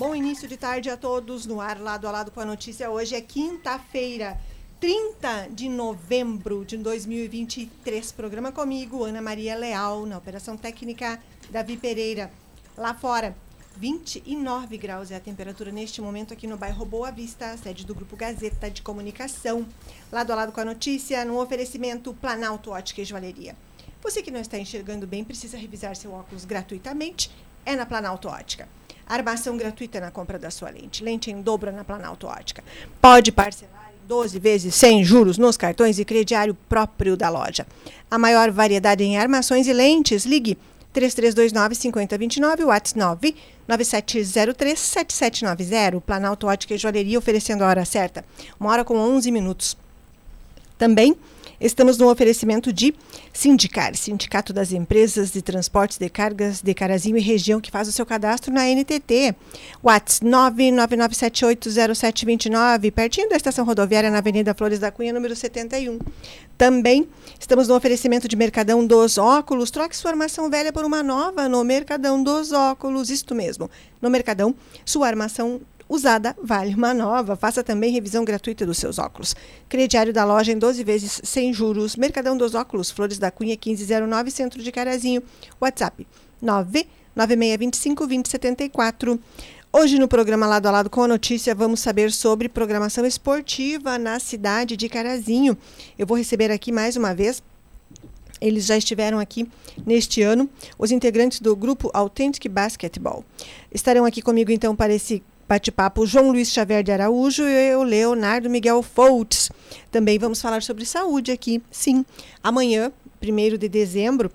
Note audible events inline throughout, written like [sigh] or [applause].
Bom início de tarde a todos no ar, lado a lado com a notícia. Hoje é quinta-feira, 30 de novembro de 2023. Programa comigo, Ana Maria Leal, na Operação Técnica, Davi Pereira. Lá fora, 29 graus é a temperatura neste momento aqui no bairro Boa Vista, sede do Grupo Gazeta de Comunicação. Lado a lado com a notícia, no oferecimento Planalto Ótica e Joalheria. Você que não está enxergando bem precisa revisar seu óculos gratuitamente, é na Planalto Ótica. Armação gratuita na compra da sua lente. Lente em dobro na Planalto Ótica. Pode parcelar em 12 vezes sem juros nos cartões e crediário próprio da loja. A maior variedade em armações e lentes. Ligue 3329 5029, WhatsApp 9703 7790. Planalto Ótica e Joalheria oferecendo a hora certa. Uma hora com 11 minutos. Também Estamos no oferecimento de Sindicar, Sindicato das Empresas de Transportes de Cargas de Carazinho e Região, que faz o seu cadastro na NTT. WhatsApp 999780729, pertinho da estação rodoviária na Avenida Flores da Cunha, número 71. Também estamos no oferecimento de Mercadão dos Óculos. Troque sua armação velha por uma nova no Mercadão dos Óculos. Isto mesmo. No Mercadão, sua armação usada vale uma nova. Faça também revisão gratuita dos seus óculos. Crediário da loja em 12 vezes sem juros. Mercadão dos Óculos, Flores da Cunha 1509, Centro de Carazinho. WhatsApp 99625 2074. Hoje no programa Lado a Lado com a Notícia vamos saber sobre programação esportiva na cidade de Carazinho. Eu vou receber aqui mais uma vez eles já estiveram aqui neste ano, os integrantes do grupo Authentic Basketball. Estarão aqui comigo então para esse bate-papo João Luiz Xavier de Araújo e eu, Leonardo Miguel Foltz. Também vamos falar sobre saúde aqui. Sim, amanhã, 1 de dezembro,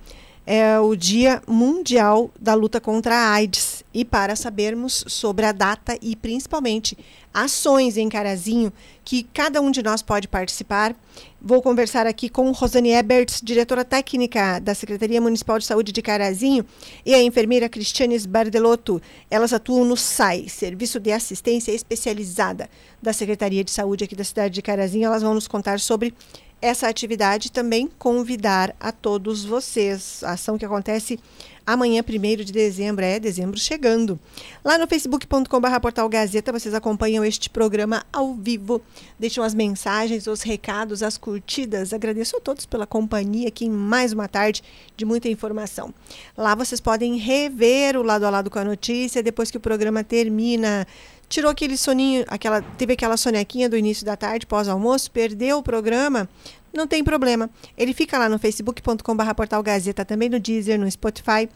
é o Dia Mundial da Luta contra a AIDS. E para sabermos sobre a data e principalmente ações em Carazinho que cada um de nós pode participar. Vou conversar aqui com Rosane Eberts, diretora técnica da Secretaria Municipal de Saúde de Carazinho, e a enfermeira Cristiane Bardelotto. Elas atuam no SAI, Serviço de Assistência Especializada da Secretaria de Saúde aqui da cidade de Carazinho. Elas vão nos contar sobre essa atividade e também convidar a todos vocês. A ação que acontece amanhã, 1 de dezembro, é dezembro chegando. Lá no facebook.com.br portal Gazeta, vocês acompanham este programa ao vivo. Deixam as mensagens, os recados, as curtidas. Agradeço a todos pela companhia aqui em mais uma tarde de muita informação. Lá vocês podem rever o lado a lado com a notícia depois que o programa termina tirou aquele soninho, aquela, teve aquela sonequinha do início da tarde, pós-almoço, perdeu o programa, não tem problema. Ele fica lá no facebook.com.br portal Gazeta, também no Deezer, no Spotify,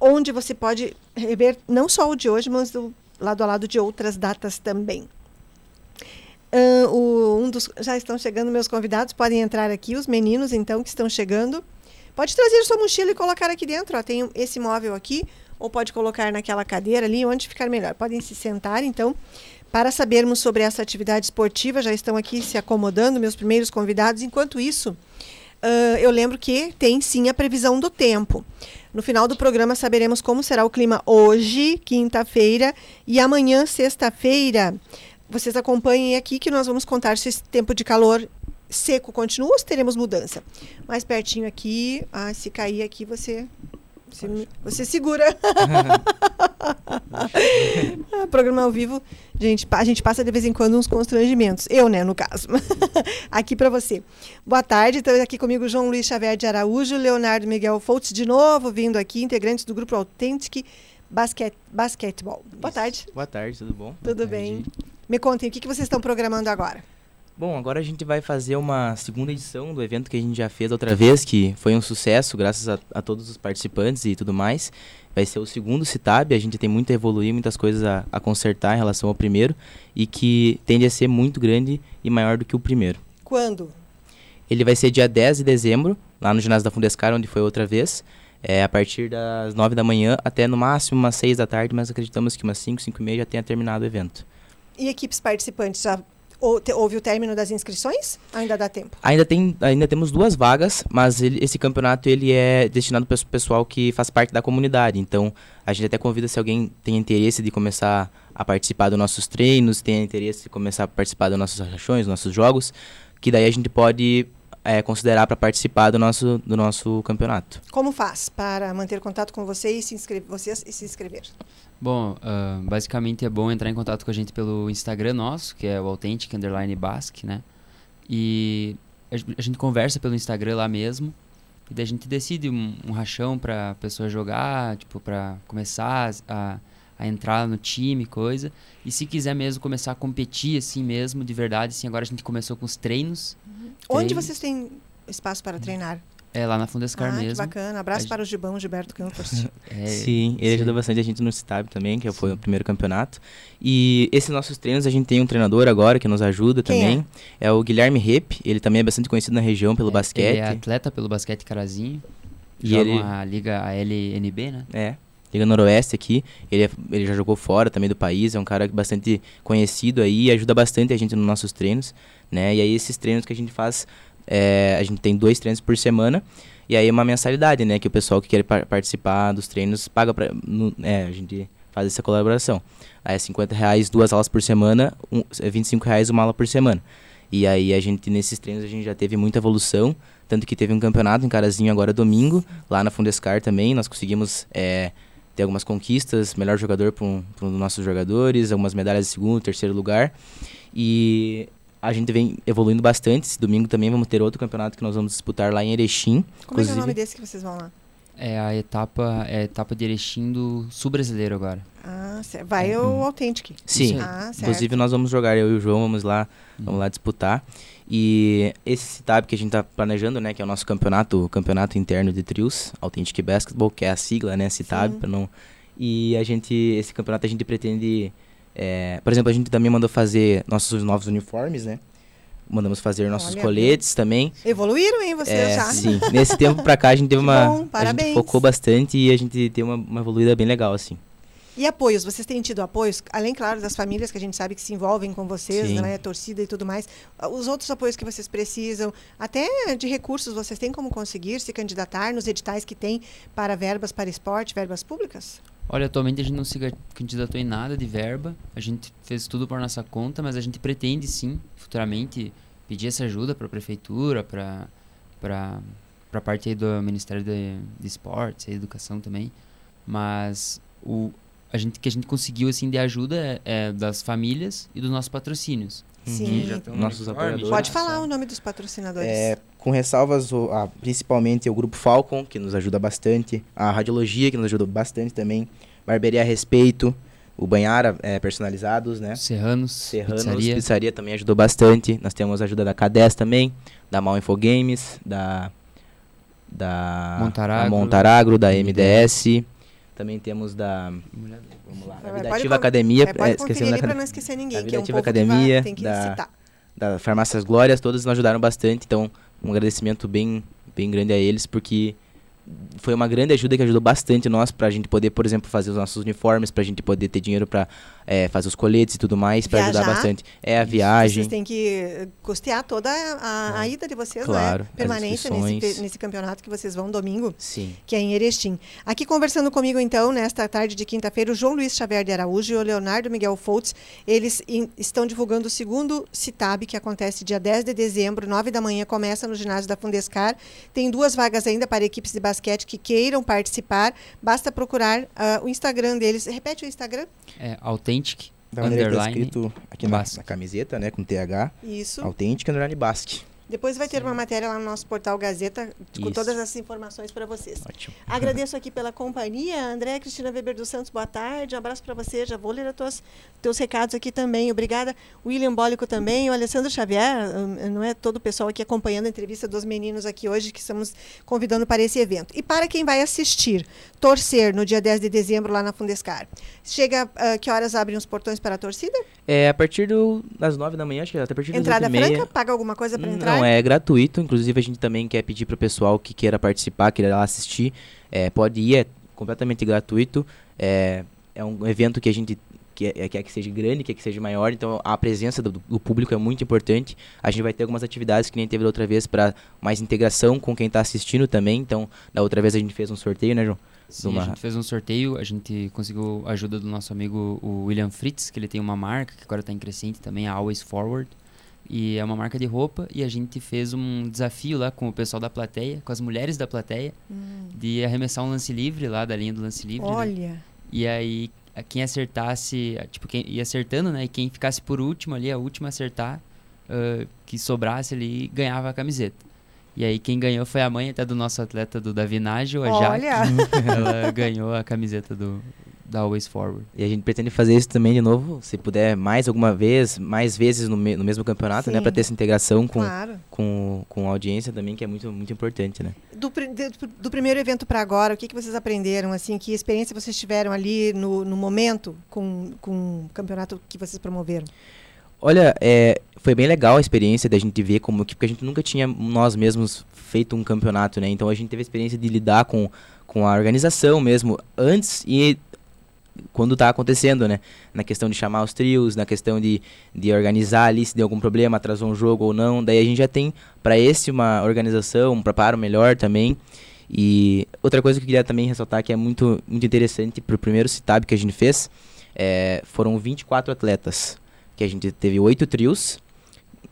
onde você pode rever não só o de hoje, mas do lado a lado de outras datas também. Uh, o, um dos, já estão chegando meus convidados, podem entrar aqui, os meninos então que estão chegando. Pode trazer sua mochila e colocar aqui dentro. Ó, tem esse móvel aqui, ou pode colocar naquela cadeira ali, onde ficar melhor. Podem se sentar, então. Para sabermos sobre essa atividade esportiva, já estão aqui se acomodando meus primeiros convidados. Enquanto isso, uh, eu lembro que tem sim a previsão do tempo. No final do programa saberemos como será o clima hoje, quinta-feira, e amanhã, sexta-feira. Vocês acompanhem aqui que nós vamos contar se esse tempo de calor seco continua ou se teremos mudança. Mais pertinho aqui, ah, se cair aqui você você, você segura. [laughs] Programa ao vivo, gente, a gente passa de vez em quando uns constrangimentos. Eu, né, no caso. [laughs] aqui para você. Boa tarde, estamos aqui comigo João Luiz Xavier de Araújo, Leonardo Miguel Foltz, de novo vindo aqui, integrantes do grupo Authentic Basket, Basketball. Boa tarde. Boa tarde, tudo bom? Tudo bem. Me contem, o que, que vocês estão programando agora? Bom, agora a gente vai fazer uma segunda edição do evento que a gente já fez outra vez, que foi um sucesso, graças a, a todos os participantes e tudo mais. Vai ser o segundo Citab, a gente tem muito a evoluir, muitas coisas a, a consertar em relação ao primeiro, e que tende a ser muito grande e maior do que o primeiro. Quando? Ele vai ser dia 10 de dezembro, lá no ginásio da Fundescar, onde foi outra vez. É, a partir das 9 da manhã até no máximo umas 6 da tarde, mas acreditamos que umas 5, 5 e meia já tenha terminado o evento. E equipes participantes já houve o término das inscrições? Ainda dá tempo? Ainda, tem, ainda temos duas vagas, mas ele, esse campeonato ele é destinado para o pessoal que faz parte da comunidade. Então, a gente até convida se alguém tem interesse de começar a participar dos nossos treinos, tem interesse de começar a participar dos nossos rachões, dos nossos jogos, que daí a gente pode é, considerar para participar do nosso, do nosso campeonato. Como faz para manter contato com você e se inscrever, vocês e se inscrever? Bom, uh, basicamente é bom entrar em contato com a gente pelo Instagram nosso, que é o Authentic Underline Basque, né? E a gente conversa pelo Instagram lá mesmo. E daí a gente decide um, um rachão pra pessoa jogar, tipo, pra começar a, a entrar no time, coisa. E se quiser mesmo começar a competir assim mesmo, de verdade, assim, agora a gente começou com os treinos. Uhum. Onde vocês têm espaço para treinar? É, lá na Fundescar ah, mesmo. Que bacana. Abraço para o Gibão Gilberto Campos. [laughs] é, sim, ele sim. ajuda bastante a gente no Citab também, que sim. foi o primeiro campeonato. E esses nossos treinos, a gente tem um treinador agora que nos ajuda Quem também. É? é? o Guilherme Rep. Ele também é bastante conhecido na região pelo é, basquete. Ele é atleta pelo basquete Carazinho. E joga ele... a Liga a LNB, né? É. Liga Noroeste aqui. Ele, é, ele já jogou fora também do país, é um cara bastante conhecido aí e ajuda bastante a gente nos nossos treinos, né? E aí esses treinos que a gente faz, é, a gente tem dois treinos por semana e aí é uma mensalidade, né? Que o pessoal que quer par participar dos treinos paga. No, é, a gente faz essa colaboração. Aí é 50 reais duas aulas por semana, um, 25 é reais uma aula por semana. E aí a gente, nesses treinos, a gente já teve muita evolução. Tanto que teve um campeonato em Carazinho agora domingo, lá na Fundescar também. Nós conseguimos é, ter algumas conquistas, melhor jogador para um, um dos nossos jogadores, algumas medalhas de segundo, terceiro lugar. E a gente vem evoluindo bastante. Esse domingo também vamos ter outro campeonato que nós vamos disputar lá em Erechim. Como inclusive. é, é o nome desse que vocês vão lá? É a etapa, é a etapa de Erechim do Sul Brasileiro agora. Ah, certo. Vai o uhum. Authentic. Sim. Ah, Inclusive nós vamos jogar, eu e o João vamos lá, uhum. vamos lá disputar. E esse CITAB que a gente está planejando, né, que é o nosso campeonato, campeonato interno de trios, Authentic Basketball, que é a sigla, né, CITAB, para não E a gente esse campeonato a gente pretende é, por exemplo, a gente também mandou fazer nossos novos uniformes, né? Mandamos fazer nossos Olha, coletes também. Evoluíram, hein, vocês é, já? Sim. Nesse tempo pra cá a gente teve [laughs] uma. Bom. A gente focou bastante e a gente tem uma, uma evoluída bem legal, assim. E apoios, vocês têm tido apoios, além, claro, das famílias que a gente sabe que se envolvem com vocês, Sim. né, torcida e tudo mais. Os outros apoios que vocês precisam, até de recursos, vocês têm como conseguir se candidatar nos editais que tem para verbas para esporte, verbas públicas? Olha, atualmente a gente não se candidatou em nada de verba, a gente fez tudo por nossa conta, mas a gente pretende sim, futuramente, pedir essa ajuda para a prefeitura, para para a parte do Ministério de, de Esportes e Educação também, mas o, a gente que a gente conseguiu assim de ajuda é, das famílias e dos nossos patrocínios. Sim. Nossos apoiadores. Pode falar o nome dos patrocinadores. É, com ressalvas, o, a, principalmente o Grupo Falcon, que nos ajuda bastante, a Radiologia, que nos ajudou bastante também, Barbearia Respeito, o Banhara é, personalizados, né? Serranos, Serranos pizzaria. pizzaria. também ajudou bastante. Nós temos a ajuda da K10 também, da Mal Infogames, da da Montaragro, da, Montaragro, da MDS. Também temos da. Vamos lá. Da Vidativa Academia. É, pode esquecendo da, não esquecer ninguém. Da Vidativa é um Academia. Vai, da, da Farmácias Glórias, todas nos ajudaram bastante. Então, um agradecimento bem, bem grande a eles, porque foi uma grande ajuda que ajudou bastante nós para a gente poder, por exemplo, fazer os nossos uniformes, para a gente poder ter dinheiro para é, fazer os coletes e tudo mais, para ajudar bastante. É a viagem. Vocês têm que custear toda a, a ida de vocês, né? claro, né? Permanência nesse, nesse campeonato que vocês vão domingo, Sim. que é em Erechim. Aqui conversando comigo, então, nesta tarde de quinta-feira, o João Luiz Xavier de Araújo e o Leonardo Miguel Foltz, eles in, estão divulgando o segundo CITAB, que acontece dia 10 de dezembro, 9 da manhã, começa no ginásio da Fundescar. Tem duas vagas ainda para equipes de basquete que queiram participar, basta procurar uh, o Instagram deles. Repete o Instagram? É Authentic. Da maneira que tá escrito aqui na, na, camiseta, né, com TH. Isso. Authentic Underline Basque. Depois vai ter uma matéria lá no nosso portal Gazeta com Isso. todas essas informações para vocês. Ótimo. [laughs] Agradeço aqui pela companhia. André Cristina Weber dos Santos, boa tarde. Um abraço para você. Já vou ler os tuas, teus recados aqui também. Obrigada. William Bólico também. O Alessandro Xavier, hum, não é todo o pessoal aqui acompanhando a entrevista dos meninos aqui hoje que estamos convidando para esse evento. E para quem vai assistir, torcer no dia 10 de dezembro lá na Fundescar. Chega, uh, que horas abrem os portões para a torcida? É a partir do, das 9 da manhã, acho que até a partir das Entrada franca? Paga alguma coisa para entrar? Não, é gratuito. Inclusive, a gente também quer pedir para o pessoal que queira participar, queira lá assistir, é, pode ir, é completamente gratuito. É, é um evento que a gente quer, é, quer que seja grande, quer que seja maior, então a presença do, do, público é muito importante. A gente vai ter algumas atividades que nem teve da outra vez para mais integração com quem está assistindo também. Então, da outra vez a gente fez um sorteio, né, João? Sim, uma... a gente fez um sorteio, a gente conseguiu a ajuda do nosso amigo o William Fritz, que ele tem uma marca que agora está em crescente também, a Always Forward. E é uma marca de roupa e a gente fez um desafio lá com o pessoal da plateia, com as mulheres da plateia, Hum. de arremessar um lance livre lá da linha do lance livre. né? Olha. E aí, quem acertasse, tipo, quem ia acertando, né? E quem ficasse por último ali, a última a acertar, ah, que sobrasse ali, ganhava a camiseta. E aí, quem ganhou foi a mãe até do nosso atleta do Davi Nágio, a Jaque. Olha. [laughs] Ela ganhou a camiseta do, da Always Forward. E a gente pretende fazer isso também de novo, se puder, mais alguma vez, mais vezes no, me- no mesmo campeonato, né? Sim. Pra ter essa integração com, Claro. com, com a audiência também, que é muito, muito importante, né? Do, de- do primeiro evento para agora, o que, que vocês aprenderam? Assim, que experiência vocês tiveram ali no, no momento com, com o campeonato que vocês promoveram? Olha, é, foi bem legal a experiência da gente ver como que, porque a gente nunca tinha nós mesmos feito um campeonato, né? Então a gente teve a experiência de lidar com, com a organização mesmo, antes e quando tá acontecendo, né? Na questão de chamar os trios, na questão de, de organizar ali se deu algum problema, atrasou um jogo ou não. Daí a gente já tem para esse uma organização, um preparo melhor também. E outra coisa que eu queria também ressaltar que é muito, muito interessante pro primeiro Citab que a gente fez, é, foram 24 atletas que a gente teve oito trios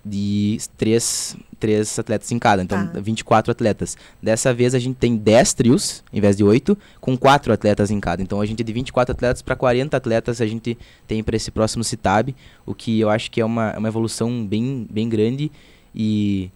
de três, três atletas em cada, então Tá. 24 atletas. Dessa vez a gente tem 10 trios, em vez de oito, com quatro atletas em cada. Então a gente de 24 atletas para 40 atletas a gente tem para esse próximo Citab, o que eu acho que é uma, é uma evolução bem, bem grande e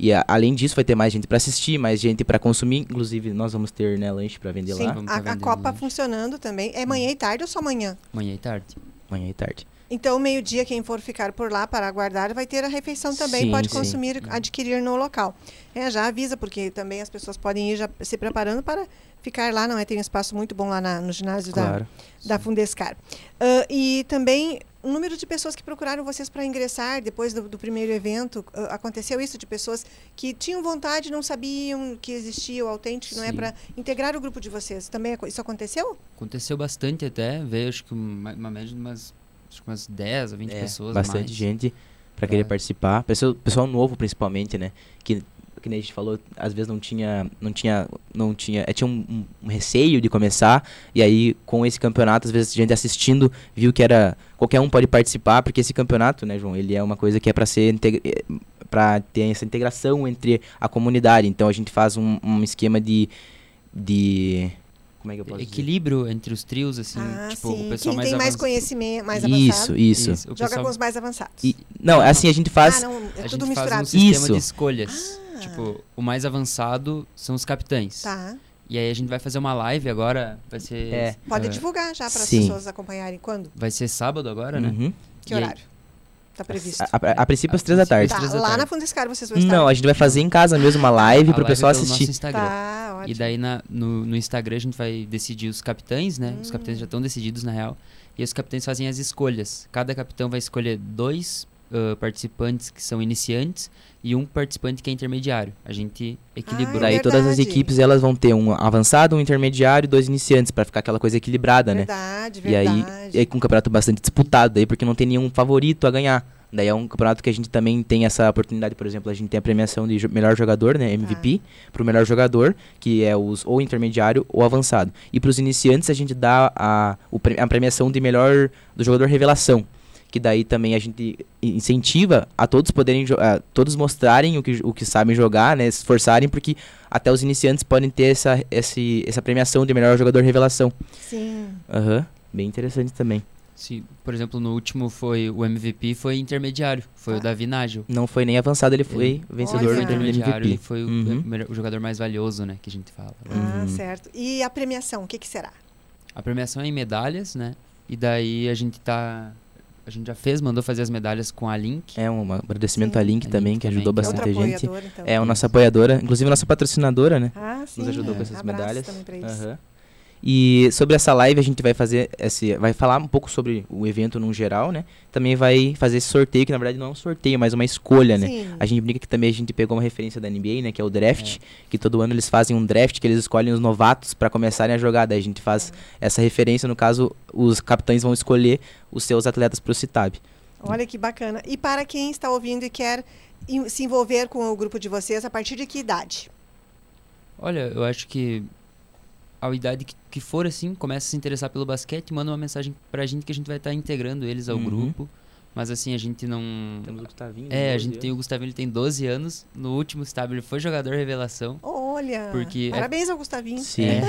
e a- além disso vai ter mais gente para assistir, mais gente para consumir, inclusive nós vamos ter né, lanche para vender Sim, lá Vamos a, tá a Copa lanche. funcionando também. É manhã e tarde ou só manhã? Manhã e tarde. amanhã e tarde. Então, meio-dia, quem for ficar por lá para aguardar vai ter a refeição também, Sim, pode sim. consumir, adquirir no local. É, já avisa, porque também as pessoas podem ir já se preparando para ficar lá, não é? Tem um espaço muito bom lá na- no ginásio da, Claro. da Fundescar. Ah, e também o número de pessoas que procuraram vocês para ingressar depois do, do primeiro evento. ah, aconteceu isso de pessoas que tinham vontade, não sabiam que existia o autêntico, não é? Sim. Para integrar o grupo de vocês. Também isso aconteceu? Aconteceu bastante até, veio acho que uma, uma média de umas, acho que umas 10 a 20 É, pessoas. bastante mais. gente para É. querer participar. Pessoal, pessoal novo principalmente, né? Que que nem a gente falou, às vezes não tinha, não tinha, não tinha, é, tinha um, um- um receio de começar e aí com esse campeonato, às vezes a gente assistindo viu que era qualquer um pode participar, porque esse campeonato, né, João, ele é uma coisa que é para ser para ter essa integração entre a comunidade. Então a gente faz um, um esquema de de como é que eu posso dizer? Equilíbrio entre os trios, assim, ah, tipo, sim. o pessoal Quem mais tem mais conhecimento, mais Isso, avançado, isso. Isso, o joga pessoal- com os mais avançados. E, não, assim a gente faz ah, não, é a tudo gente faz um misturado. sistema Isso. de escolhas. Ah. Tipo, o mais avançado são os capitães. Tá. E aí a gente vai fazer uma live agora, vai ser... É. Pode eh, divulgar já para as pessoas acompanharem. Quando? Vai ser sábado agora, né? Uhum. Que E aí- horário? Está previsto. A, a- a princípio às três da tarde. Tá, três da lá tarde. na Fundescar vocês vão estar. Não, a gente vai fazer em casa mesmo uma live A pro live pessoal pelo assistir. Nosso Instagram. Tá, ótimo. E daí na- no, no Instagram a gente vai decidir os capitães, né? Os Hum. capitães já estão decididos na real. E os capitães fazem as escolhas. Cada capitão vai escolher dois ah, participantes que são iniciantes e um participante que é intermediário. A gente equilibrou. Ah, Daí é todas as verdade. equipes elas vão ter um avançado, um intermediário e dois iniciantes pra ficar aquela coisa equilibrada, né? Verdade, E aí, verdade. e aí com um campeonato bastante disputado daí porque não tem nenhum favorito a ganhar. Daí é um campeonato que a gente também tem essa oportunidade, por exemplo, a gente tem a premiação de jo- melhor jogador, né, MVP, pro melhor jogador, que é os ou intermediário ou avançado. E pros iniciantes a gente dá a, o pre- a premiação de melhor do jogador revelação, que daí também a gente incentiva a todos poderem a todos mostrarem o que, o que sabem jogar, né, se esforçarem porque até os iniciantes podem ter essa esse, essa premiação de melhor jogador revelação. Sim. Aham, bem interessante também. Se, por exemplo, no último foi o MVP foi intermediário, foi Tá. o Davi Nágil. Não foi nem avançado, ele foi Ele- vencedor do intermediário e MVP. foi o- Uhum. o, o jogador mais valioso, né, que a gente fala. Ah, Uhum. certo. E a premiação, o que, que será? A premiação é em medalhas, né? E daí a gente tá a gente já fez, mandou fazer as medalhas com a Link. É um agradecimento Sim. à Link A também, Link que também, ajudou que é bastante gente. apoiadora, então. É a nossa apoiadora, inclusive nossa patrocinadora, né? Ah, sim. Nos ajudou é. com essas Abraço medalhas. também pra eles. Aham. E sobre essa live a gente vai fazer esse, vai falar um pouco sobre o evento no geral, né? Também vai fazer esse sorteio que na verdade não é um sorteio, mas uma escolha, né? Sim. A gente brinca que também a gente pegou uma referência da NBA, né, que é o draft, que todo ano eles fazem um draft que eles escolhem os novatos pra começarem a jogar, daí a gente faz essa referência, no caso, os capitães vão escolher os seus atletas pro Citab. Olha que bacana. E para quem está ouvindo e quer se envolver com o grupo de vocês, a partir de que idade? Olha, eu acho que a idade que, que for assim, começa a se interessar pelo basquete, manda uma mensagem pra gente que a gente vai estar integrando eles ao Uhum. grupo. Mas assim, a gente não. Temos o Gustavinho. É, a 12 gente tem o Gustavinho, ele tem 12 anos. No último estágio ele foi jogador revelação. Olha, Porque é- parabéns ao Gustavinho. Sim. É.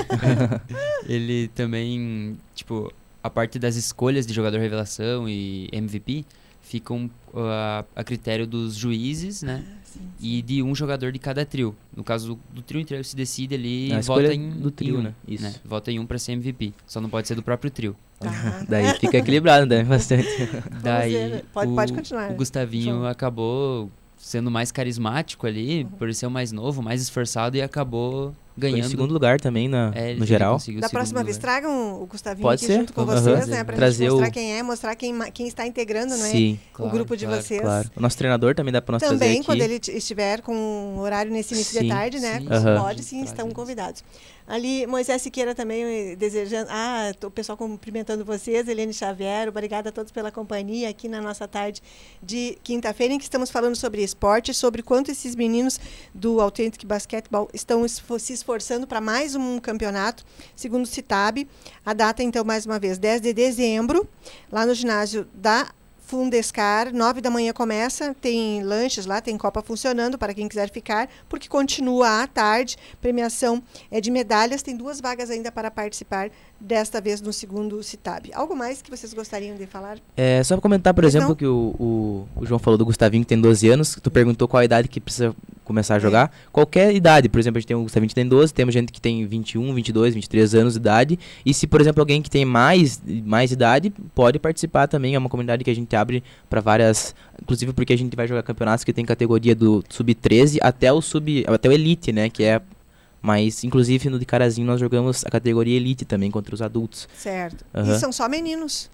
[laughs] ele também, tipo, a parte das escolhas de jogador revelação e MVP ficam uh, a, critério dos juízes, né? Sim. E de um jogador de cada trio. No caso do, do trio inteiro se decide ali e vota em do trio, em um, né? Isso. Vota em um pra ser MVP. Só não pode ser do próprio trio. Tá. [laughs] Daí fica equilibrado, né? Bastante. [laughs] Daí. Pode- o, pode continuar, o Gustavinho João. acabou sendo mais carismático ali, Uhum. por ser o mais novo, mais esforçado e acabou Foi em ganhando. segundo lugar também na, É, no geral. o Da próxima vez, lugar. tragam o Gustavinho Pode aqui ser. junto com Aham. vocês, né? Pra Trazer gente mostrar o- quem é, mostrar quem, quem está integrando, não é? Sim, o Claro, grupo de claro. vocês. claro. O nosso treinador também dá pra nós trazer Também, quando ele estiver com um horário nesse início de Sim, tarde, né? sim, Aham. Pode sim, estão convidados. Ali, Moisés Siqueira também eh, desejando. Ah, o pessoal cumprimentando vocês, Eliane Xavier, obrigada a todos pela companhia aqui na nossa tarde de quinta-feira, em que estamos falando sobre esporte, sobre quanto esses meninos do Authentic Basketball estão se esforçando para mais um campeonato, segundo o Citab. A data, então, mais uma vez, 10 de dezembro, lá no ginásio da Fundescar, nove da manhã começa, tem lanches lá, tem copa funcionando para quem quiser ficar, porque continua à tarde. Premiação é de medalhas, tem duas vagas ainda para participar, desta vez no segundo Citab. Algo mais que vocês gostariam de falar? É, só pra comentar, por Pois exemplo, não. que o, o, o João falou do Gustavinho, que tem 12 anos. Tu perguntou qual a idade que precisa começar a É. jogar. Qualquer idade. Por exemplo, a gente tem o Gustavinho que tem 12, temos gente que tem 21, 22, 23 anos de idade. E se, por exemplo, alguém que tem mais, mais idade, pode participar também. É uma comunidade que a gente abre para várias... Inclusive porque a gente vai jogar campeonatos que tem categoria do sub-13 até o sub até o elite, né? Que é... Mas, inclusive, no de Carazinho nós jogamos a categoria elite também contra os adultos. Certo. Aham. E são só meninos.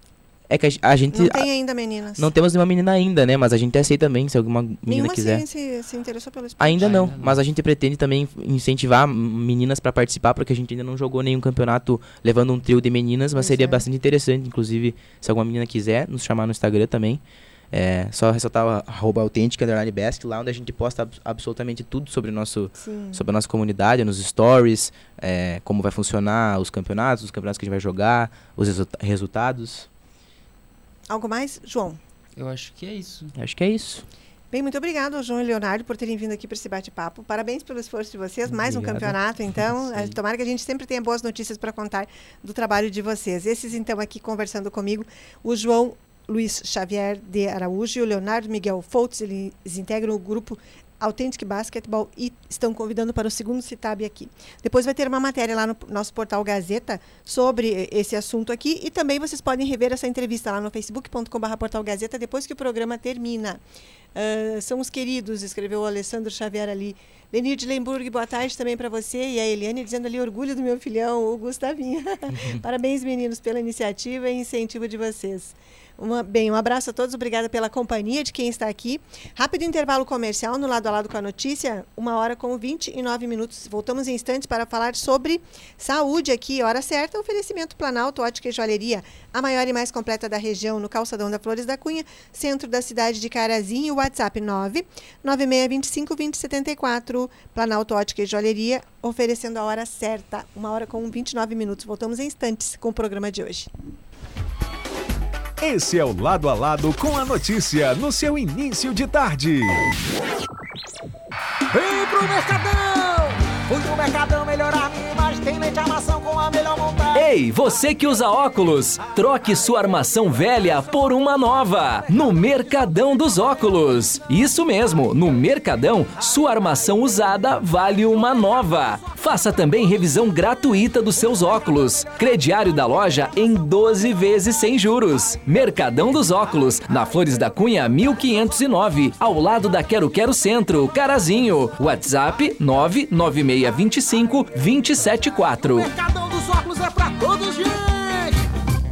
É que a, gente... Não tem ainda meninas. Não temos nenhuma menina ainda, né? Mas a gente aceita também, se alguma menina Nenhuma quiser. se, se, se interessou pelo esporte. Ainda não, Ainda não. mas a gente pretende também incentivar meninas para participar, porque a gente ainda não jogou nenhum campeonato levando um trio de meninas, mas Pois seria é. bastante interessante, inclusive, se alguma menina quiser nos chamar no Instagram também. É só ressaltar o arroba autêntica underline best, lá onde a gente posta abs- absolutamente tudo sobre o nosso Sim. sobre a nossa comunidade, nos stories, é, como vai funcionar os campeonatos, os campeonatos que a gente vai jogar, os resulta- resultados. Algo mais? João. Eu acho que é isso. Acho que é isso. Bem, muito obrigado ao João e Leonardo por terem vindo aqui para esse bate-papo. Parabéns pelo esforço de vocês. Mais um campeonato, então. [laughs] Sim. Eh, Tomara que a gente sempre tenha boas notícias para contar do trabalho de vocês. Esses, então, aqui conversando comigo, o João Luiz Xavier de Araújo e o Leonardo Miguel Foltz. Eles integram o grupo Authentic Basketball e estão convidando para o segundo Citab aqui. Depois vai ter uma matéria lá no nosso portal Gazeta sobre esse assunto aqui e também vocês podem rever essa entrevista lá no facebook.com.br portal Gazeta depois que o programa termina. Ah, são os queridos, escreveu o Alessandro Xavier ali. Lenir de Lemburg, boa tarde também para você. E a Eliane dizendo ali, orgulho do meu filhão, o Gustavinho. [laughs] Parabéns, meninos, pela iniciativa e incentivo de vocês. Uma- bem, um abraço a todos, obrigada pela companhia de quem está aqui. Rápido intervalo comercial no lado a lado com a notícia, uma hora com 29 minutos. Voltamos em instantes para falar sobre saúde aqui, hora certa, oferecimento Planalto Ótica e Joalheria, a maior e mais completa da região, no calçadão da Flores da Cunha, centro da cidade de Carazinho, WhatsApp 9 9625 2074, Planalto Ótica e Joalheria, oferecendo a hora certa, uma hora com 29 minutos. Voltamos em instantes com o programa de hoje. Esse é o Lado a Lado com a notícia no seu início de tarde. Vem pro Mercadão! Fui pro Mercadão melhorar minha imagem, tem lente armação com a melhor montagem. Ei, você que usa óculos, troque sua armação velha por uma nova no Mercadão dos Óculos. Isso mesmo, no Mercadão, sua armação usada vale uma nova. Faça também revisão gratuita dos seus óculos. Crediário da loja em 12 vezes sem juros. Mercadão dos Óculos, na Flores da Cunha 1509, ao lado da Quero Quero Centro, Carazinho. WhatsApp 99625 274. Mercadão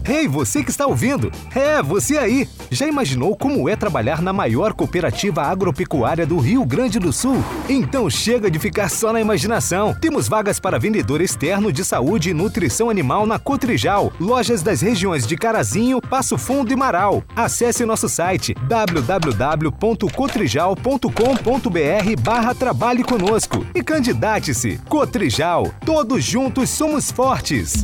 Ei, você que está ouvindo! É, você aí! Já imaginou como é trabalhar na maior cooperativa agropecuária do Rio Grande do Sul? Então chega de ficar só na imaginação. Temos vagas para vendedor externo de saúde e nutrição animal na Cotrijal, lojas das regiões de Carazinho, Passo Fundo e Marau. Acesse nosso site www.cotrijal.com.br barra trabalhe conosco e candidate-se. Cotrijal, todos juntos somos fortes.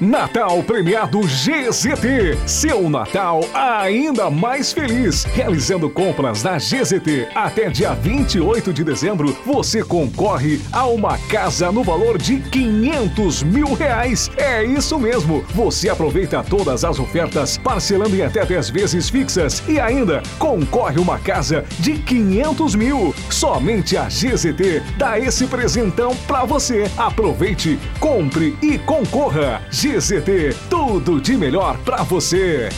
Natal Premiado GZT. Seu Natal ainda mais feliz. Realizando compras na GZT até dia 28 de dezembro, você concorre a uma casa no valor de 500 mil reais. É isso mesmo. Você aproveita todas as ofertas, parcelando em até 10 vezes fixas e ainda concorre uma casa de 500 mil. Somente a GZT dá esse presentão pra você. Aproveite, compre e concorra. GZT, tudo de melhor pra você.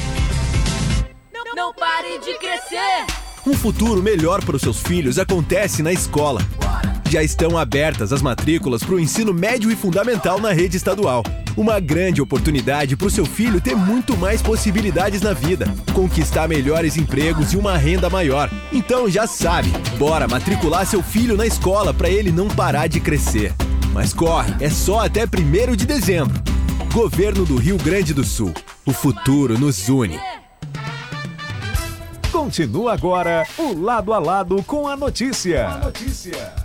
Não, não pare de crescer! Um futuro melhor para os seus filhos acontece na escola. Já estão abertas as matrículas para o ensino médio e fundamental na rede estadual. Uma grande oportunidade para o seu filho ter muito mais possibilidades na vida, conquistar melhores empregos e uma renda maior. Então já sabe, bora matricular seu filho na escola para ele não parar de crescer. Mas corre, é só até 1 de dezembro. Governo do Rio Grande do Sul. O futuro nos une. Continua agora o Lado a Lado com a notícia. A notícia.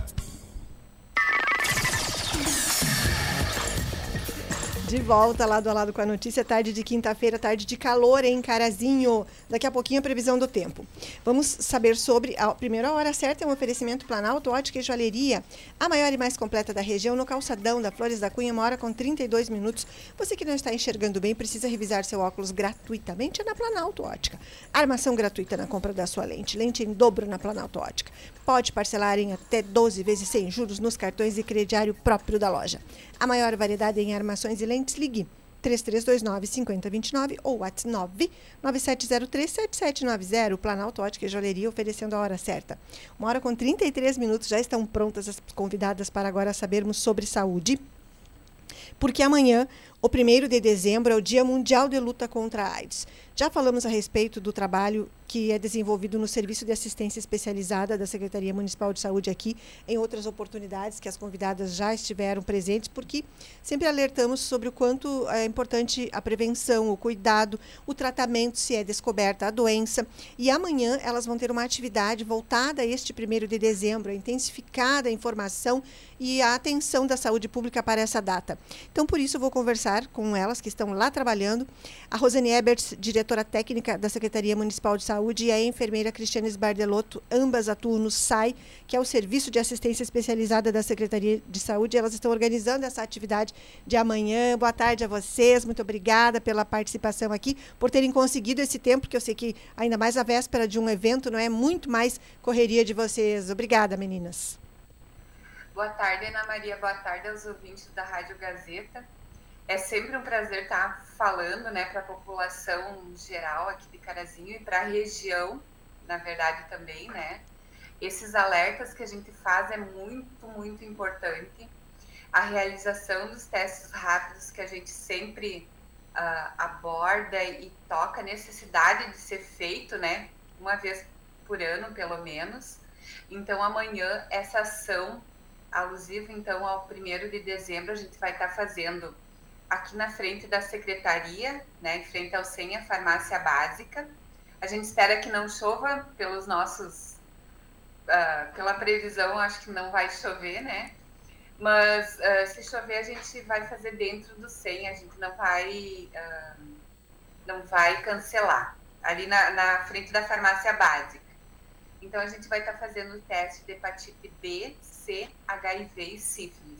De volta lado a lado com a notícia, tarde de quinta-feira, tarde de calor em Carazinho. Daqui a pouquinho a previsão do tempo. Vamos saber sobre a primeira hora certa, é um oferecimento Planalto Ótica e Joalheria, a maior e mais completa da região, no calçadão da Flores da Cunha, uma hora com 32 minutos. Você que não está enxergando bem, precisa revisar seu óculos gratuitamente, é na Planalto Ótica. Armação gratuita na compra da sua lente, lente em dobro na Planalto Ótica. Pode parcelar em até 12 vezes sem juros nos cartões e crediário próprio da loja. A maior variedade em armações e lentes, ligue 3329-5029 ou WhatsApp 99703-7790. Planalto Ótica e Joalheria oferecendo a hora certa. Uma hora com 33 minutos, já estão prontas as convidadas para agora sabermos sobre saúde. Porque amanhã, o primeiro de dezembro, é o Dia Mundial de Luta contra a AIDS. Já falamos a respeito do trabalho que é desenvolvido no Serviço de Assistência Especializada da Secretaria Municipal de Saúde aqui, em outras oportunidades que as convidadas já estiveram presentes, porque sempre alertamos sobre o quanto é importante a prevenção, o cuidado, o tratamento se é descoberta a doença. E amanhã elas vão ter uma atividade voltada a este primeiro de dezembro, a intensificada a informação e a atenção da saúde pública para essa data. Então, por isso, eu vou conversar com elas que estão lá trabalhando. A Rosane Eberts, diretora técnica da Secretaria Municipal de Saúde, e a enfermeira Cristiane Sbardelotto, ambas atuam no SAI, que é o Serviço de Assistência Especializada da Secretaria de Saúde. Elas estão organizando essa atividade de amanhã. Boa tarde a vocês, muito obrigada pela participação aqui, por terem conseguido esse tempo, porque eu sei que ainda mais a véspera de um evento, não é muito mais correria de vocês. Obrigada, meninas. Boa tarde, Ana Maria. Boa tarde aos ouvintes da Rádio Gazeta. É sempre um prazer estar falando né, para a população geral aqui de Carazinho e para a região, na verdade, também, né? Esses alertas que a gente faz é muito, muito importante. A realização dos testes rápidos que a gente sempre uh, aborda e toca a necessidade de ser feito, né? Uma vez por ano, pelo menos. Então, amanhã, essa ação alusiva então ao primeiro de dezembro, a gente vai estar fazendo aqui na frente da secretaria, né, em frente ao Senha Farmácia Básica. A gente espera que não chova pelos nossos, uh, pela previsão, acho que não vai chover, né? Mas uh, se chover, a gente vai fazer dentro do Senha, a gente não vai, uh, não vai cancelar. Ali na, na frente da farmácia básica. Então, a gente vai estar fazendo o teste de hepatite B, C, HIV e sífilis.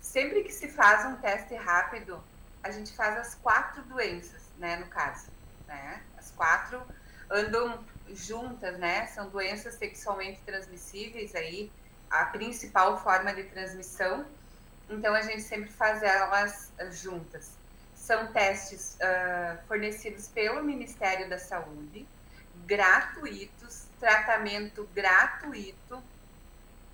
Sempre que se faz um teste rápido, a gente faz as quatro doenças, né, no caso. Né? As quatro andam juntas, né? São doenças sexualmente transmissíveis aí, a principal forma de transmissão. Então, a gente sempre faz elas juntas. São testes uh, fornecidos pelo Ministério da Saúde, gratuitos, tratamento gratuito.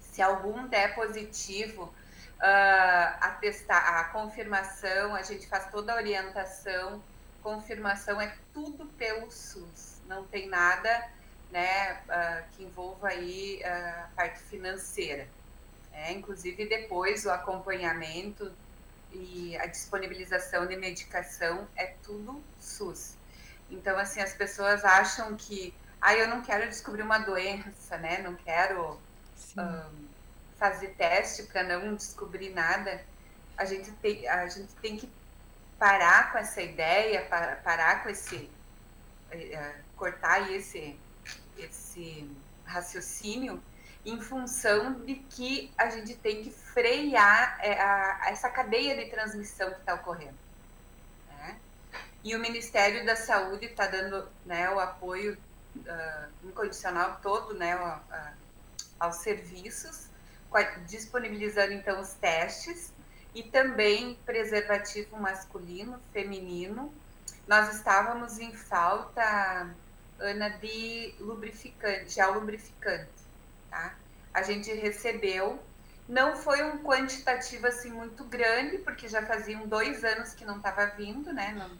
Se algum der positivo, uh, a, testar, a confirmação, a gente faz toda a orientação confirmação é tudo pelo SUS. Não tem nada né, uh, que envolva aí uh, a parte financeira. É, inclusive depois o acompanhamento e a disponibilização de medicação é tudo SUS. Então, assim, as pessoas acham que, ah, eu não quero descobrir uma doença, né? Não quero um, fazer teste para não descobrir nada. A gente tem, a gente tem que parar com essa ideia, parar com esse, uh, cortar esse, esse raciocínio em função de que a gente tem que frear a essa cadeia de transmissão que está ocorrendo. Né? E o Ministério da Saúde está dando né, o apoio uh, incondicional todo né, a, aos serviços, disponibilizando então os testes e também preservativo masculino, feminino. Nós estávamos em falta, Ana, de lubrificante, gel lubrificante tá? A gente recebeu, não foi um quantitativo assim muito grande, porque já faziam dois anos que não estava vindo, né? Não,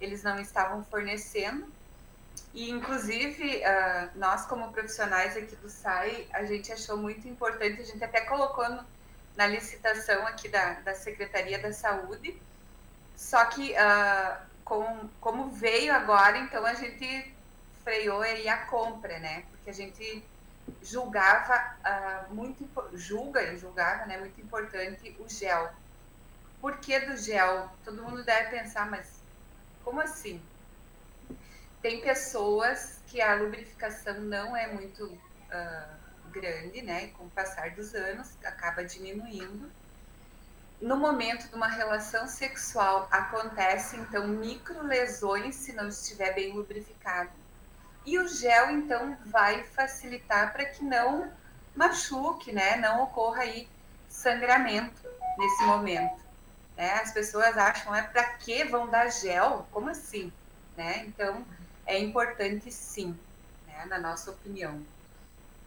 eles não estavam fornecendo. E, inclusive, uh, nós, como profissionais aqui do SAI, a gente achou muito importante, a gente até colocou no, na licitação aqui da, da Secretaria da Saúde, só que, uh, com, como veio agora, então a gente freou aí a compra, né? Porque a gente julgava uh, muito julga e julgava né? Muito importante o gel. Por que do gel? Todo mundo deve pensar mas como assim tem pessoas que a lubrificação não é muito uh, grande né com o passar dos anos acaba diminuindo no momento de uma relação sexual acontece então micro lesões se não estiver bem lubrificado e o gel, então, vai facilitar para que não machuque, né? Não ocorra aí sangramento nesse momento. Né? As pessoas acham, é para que vão dar gel? Como assim? Né? Então, é importante sim, né? na nossa opinião.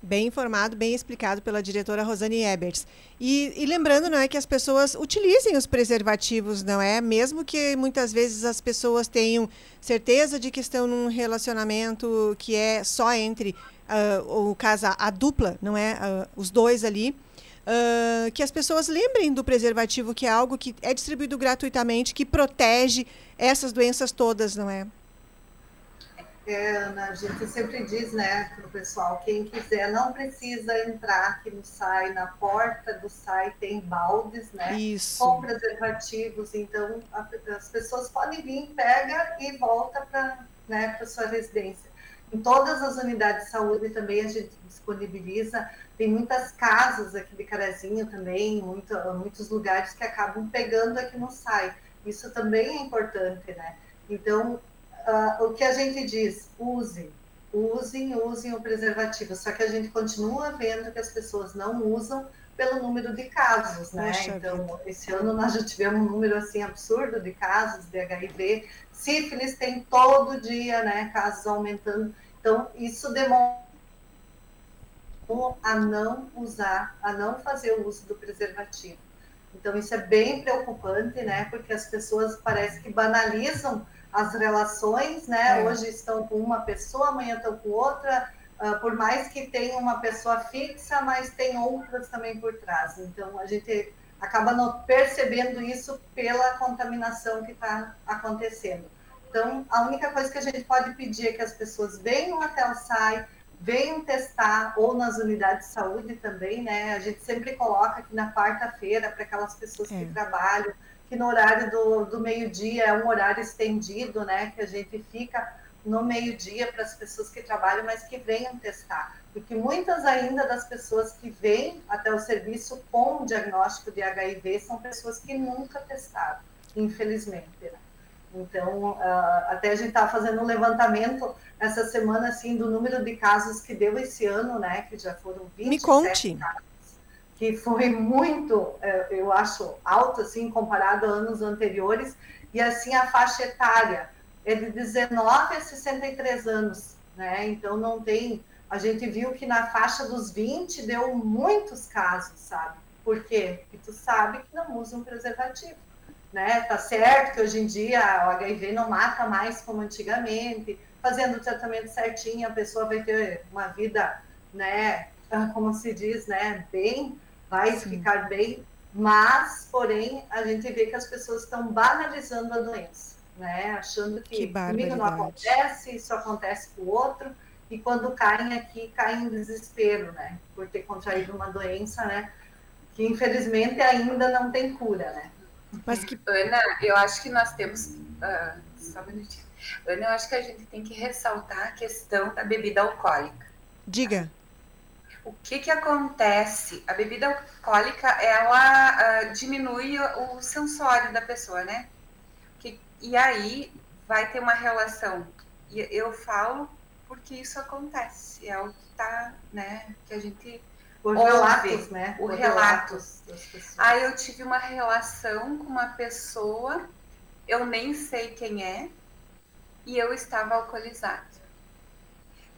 Bem informado, bem explicado pela diretora Rosane Eberts. E, e, lembrando, não é, que as pessoas utilizem os preservativos, não é? Mesmo que muitas vezes as pessoas tenham certeza de que estão num relacionamento que é só entre uh, o casa, a dupla, não é? Uh, os dois ali. Uh, que as pessoas lembrem do preservativo, que é algo que é distribuído gratuitamente, que protege essas doenças todas, não é? É, Ana, a gente sempre diz, né, para o pessoal, quem quiser não precisa entrar aqui no SAI, na porta do SAI tem baldes, né, Isso. com preservativos, então a, as pessoas podem vir, pega e volta para né, a sua residência. Em todas as unidades de saúde também a gente disponibiliza, tem muitas casas aqui de Carazinho também, muito, muitos lugares que acabam pegando aqui no SAI, isso também é importante, né, então uh, o que a gente diz, use, usem, usem o preservativo. Só que a gente continua vendo que as pessoas não usam pelo número de casos, né? Poxa então, vida. esse ano nós já tivemos um número assim absurdo de casos de HIV. Sífilis tem todo dia, né? Casos aumentando. Então, isso demonstra a não usar, a não fazer o uso do preservativo. Então, isso é bem preocupante, né? Porque as pessoas parece que banalizam as relações, né? É. Hoje estão com uma pessoa, amanhã estão com outra, uh, por mais que tenha uma pessoa fixa, mas tem outras também por trás. Então a gente acaba não percebendo isso pela contaminação que está acontecendo. Então a única coisa que a gente pode pedir é que as pessoas venham até o SAI, venham testar, ou nas unidades de saúde também, né? A gente sempre coloca aqui na quarta-feira para aquelas pessoas é. que trabalham que no horário do, do meio-dia é um horário estendido, né? Que a gente fica no meio-dia para as pessoas que trabalham, mas que venham testar. Porque muitas ainda das pessoas que vêm até o serviço com o diagnóstico de HIV são pessoas que nunca testaram, infelizmente. Né? Então, uh, até a gente estava fazendo um levantamento essa semana, assim, do número de casos que deu esse ano, né? Que já foram 27 Me conte. casos que foi muito, é, eu acho, alto, assim, comparado a anos anteriores, e assim a faixa etária é de 19 a 63 anos, né? Então não tem, a gente viu que na faixa dos 20 deu muitos casos, sabe? Por quê? Porque tu sabe que não usa um preservativo. né? Tá certo que hoje em dia o HIV não mata mais como antigamente, fazendo o tratamento certinho, a pessoa vai ter uma vida, né, como se diz, né, bem, vai Sim. ficar bem, mas, porém, a gente vê que as pessoas estão banalizando a doença, né, achando que, que comigo não acontece, isso acontece com o outro, e quando caem aqui, caem em desespero, né, por ter contraído uma doença, né, que infelizmente ainda não tem cura, né. Mas que... Ana, eu acho que nós temos. Uh, só um minutinho. Ana, eu acho que a gente tem que ressaltar a questão da bebida alcoólica. Diga. O que que acontece? A bebida alcoólica, ela uh, diminui o sensório da pessoa, né? Que, e aí vai ter uma relação. E eu falo porque isso acontece. É o que tá, né? Que a gente por relatos, né? Relatos. relatos Aí eu tive uma relação com uma pessoa, eu nem sei quem é, e eu estava alcoolizada.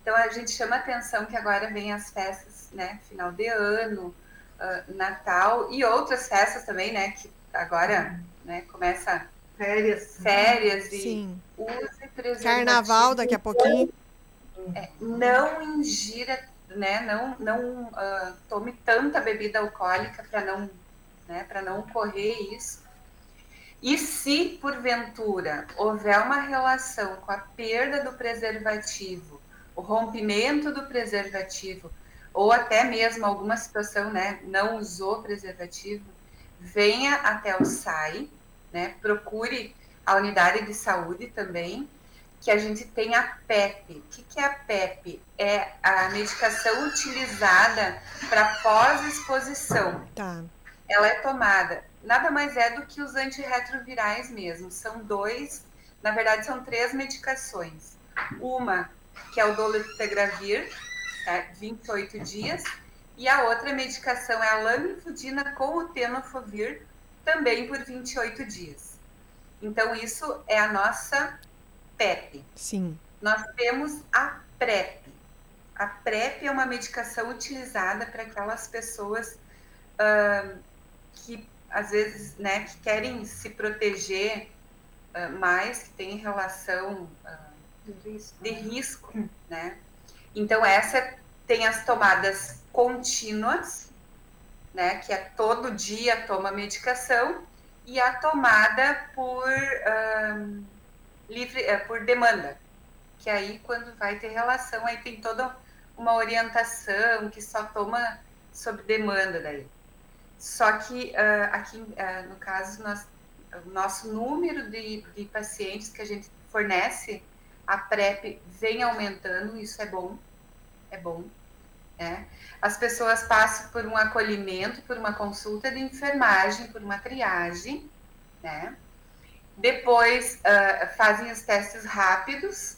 Então a gente chama atenção que agora vem as festas, né? Final de ano, uh, Natal e outras festas também, né? Que agora, né? Começa férias, férias e Sim. use preservativo. Carnaval daqui a pouquinho. É, não ingira né, não, não uh, tome tanta bebida alcoólica para não, né, para não ocorrer isso. E se, porventura, houver uma relação com a perda do preservativo, o rompimento do preservativo, ou até mesmo alguma situação, né, não usou preservativo, venha até o SAI, né, procure a unidade de saúde também, que a gente tem a PEP. O que, que é a PEP? É a medicação utilizada para pós-exposição. Tá. Ela é tomada, nada mais é do que os antirretrovirais mesmo. São dois, na verdade são três medicações. Uma, que é o dolutegravir? 28 dias, e a outra medicação é a lamifudina com o tenofovir, também por 28 dias. Então, isso é a nossa PrEP. Sim. Nós temos a PrEP. A PrEP é uma medicação utilizada para aquelas pessoas uh, que, às vezes, né, que querem se proteger uh, mais, que têm relação uh, de risco, de risco né? Então, essa tem as tomadas contínuas, né, que é todo dia toma medicação, e a tomada por livre é, por demanda, que aí quando vai ter relação, aí tem toda uma orientação que só toma sob demanda daí. Só que uh, aqui, uh, no caso, nós, o nosso número de, de pacientes que a gente fornece, a PrEP vem aumentando, isso é bom, é bom. Né? As pessoas passam por um acolhimento, por uma consulta de enfermagem, por uma triagem, né? Depois uh, fazem os testes rápidos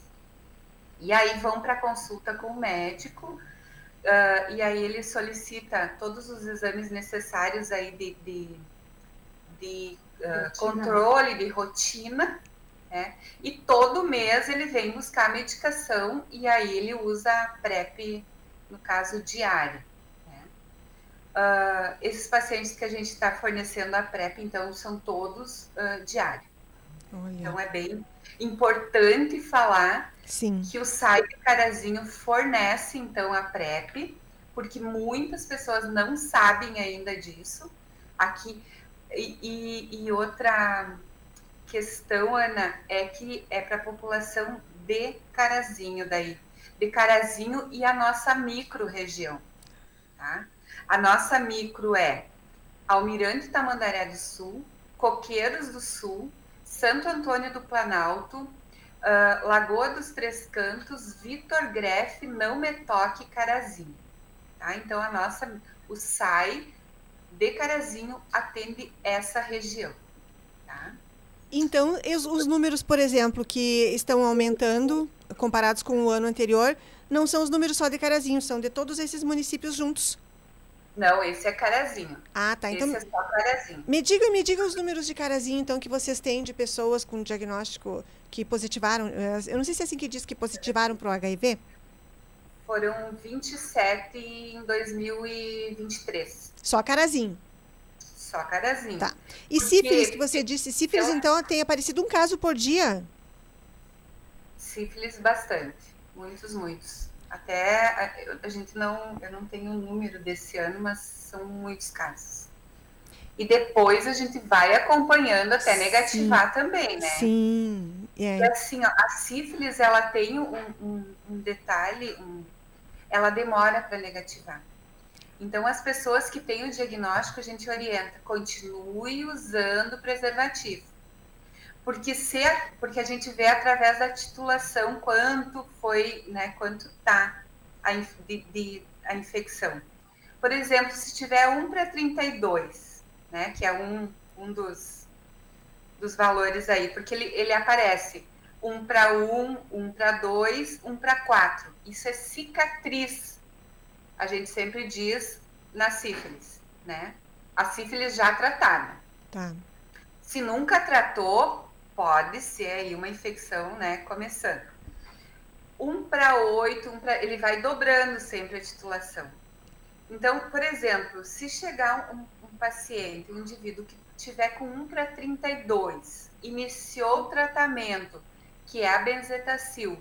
e aí vão para consulta com o médico. Uh, e aí ele solicita todos os exames necessários aí de, de, de uh, controle, de rotina, né? E todo mês ele vem buscar medicação e aí ele usa a PrEP, no caso, diário. Né? Uh, esses pacientes que a gente está fornecendo a PrEP, então, são todos diários. Olha. Então é bem importante falar Sim. que o site Carazinho fornece então a PrEP, porque muitas pessoas não sabem ainda disso. Aqui e, e, e outra questão, Ana, é que é para a população de Carazinho daí, de Carazinho e a nossa micro região, tá? A nossa micro é Almirante Tamandaré do Sul, Coqueiros do Sul, Santo Antônio do Planalto, uh, Lagoa dos Três Cantos, Vitor Grefe, Não Metoque, Carazinho. Tá? Então, a nossa, o SAI de Carazinho atende essa região. Tá? Então, os, os números, por exemplo, que estão aumentando comparados com o ano anterior, não são os números só de Carazinho, são de todos esses municípios juntos. Não, esse é Carazinho. Ah, tá. Então, esse é só Carazinho. Me diga, me diga os números de Carazinho, então, que vocês têm de pessoas com diagnóstico que positivaram. Eh, eu não sei se é assim que diz que positivaram para o HIV. Foram 27 em 2023. Só Carazinho. Só só carazinho. Tá. E Porque sífilis, que você disse, sífilis eu... então tem aparecido um caso por dia? Sífilis bastante, muitos, muitos. Até a, a gente não, eu não tenho o um número desse ano, mas são muitos casos. E depois a gente vai acompanhando até Sim. negativar também, né? Sim. É. E assim, ó, a sífilis, ela tem um, um, um detalhe, ela demora para negativar. Então, as pessoas que têm o diagnóstico, a gente orienta, continue usando preservativo. Porque, se, porque a gente vê através da titulação quanto foi, né, quanto tá a, de, de, a infecção. Por exemplo, se tiver 1 para 32, né, que é um, um dos, dos valores aí, porque ele, ele aparece 1 para 1, 1 para 2, 1 para 4. Isso é cicatriz a gente sempre diz na sífilis, né? A sífilis já tratada. Tá. Se nunca tratou, pode ser aí uma infecção, né, começando. Um para oito, um pra... ele vai dobrando sempre a titulação. Então, por exemplo, se chegar um, um paciente, um indivíduo que tiver com 1 para 32, iniciou o tratamento, que é a benzetacil,